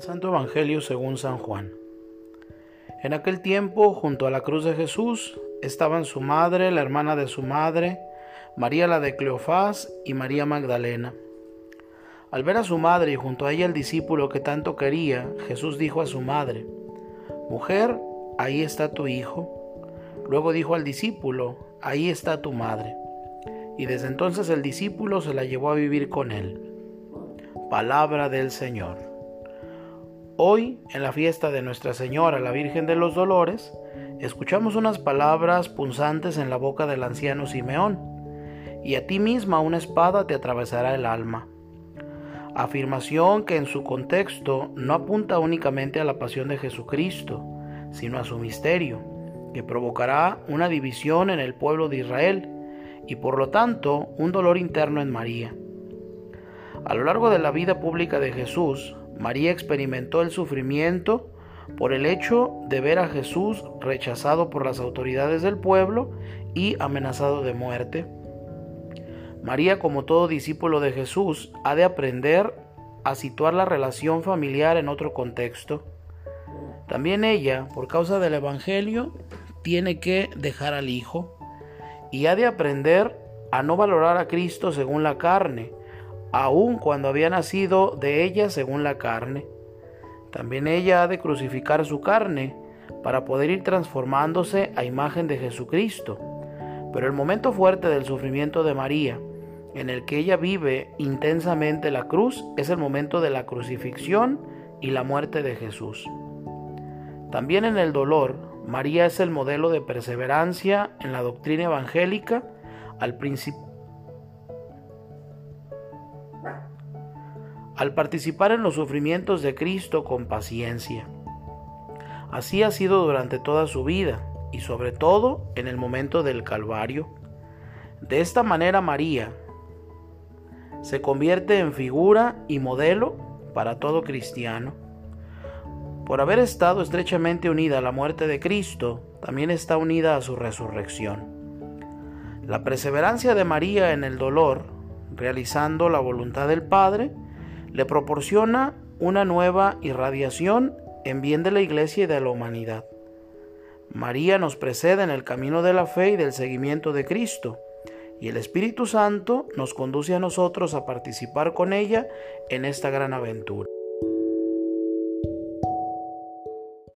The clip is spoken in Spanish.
Santo Evangelio según San Juan. En aquel tiempo, junto a la cruz de Jesús, estaban su madre, la hermana de su madre, María la de Cleofás y María Magdalena. Al ver a su madre y junto a ella el discípulo que tanto quería, Jesús dijo a su madre, Mujer, ahí está tu hijo. Luego dijo al discípulo, Ahí está tu madre. Y desde entonces el discípulo se la llevó a vivir con él. Palabra del Señor. Hoy, en la fiesta de Nuestra Señora, la Virgen de los Dolores, escuchamos unas palabras punzantes en la boca del anciano Simeón, y a ti misma una espada te atravesará el alma. Afirmación que en su contexto no apunta únicamente a la pasión de Jesucristo, sino a su misterio, que provocará una división en el pueblo de Israel y por lo tanto un dolor interno en María. A lo largo de la vida pública de Jesús, María experimentó el sufrimiento por el hecho de ver a Jesús rechazado por las autoridades del pueblo y amenazado de muerte. María, como todo discípulo de Jesús, ha de aprender a situar la relación familiar en otro contexto. También ella, por causa del Evangelio, tiene que dejar al Hijo y ha de aprender a no valorar a Cristo según la carne, aun cuando había nacido de ella según la carne. También ella ha de crucificar su carne para poder ir transformándose a imagen de Jesucristo. Pero el momento fuerte del sufrimiento de María, en el que ella vive intensamente la cruz, es el momento de la crucifixión y la muerte de Jesús. También en el dolor, María es el modelo de perseverancia en la doctrina evangélica al principio al participar en los sufrimientos de Cristo con paciencia. Así ha sido durante toda su vida y sobre todo en el momento del Calvario. De esta manera María se convierte en figura y modelo para todo cristiano. Por haber estado estrechamente unida a la muerte de Cristo, también está unida a su resurrección. La perseverancia de María en el dolor, realizando la voluntad del Padre, le proporciona una nueva irradiación en bien de la Iglesia y de la humanidad. María nos precede en el camino de la fe y del seguimiento de Cristo, y el Espíritu Santo nos conduce a nosotros a participar con ella en esta gran aventura.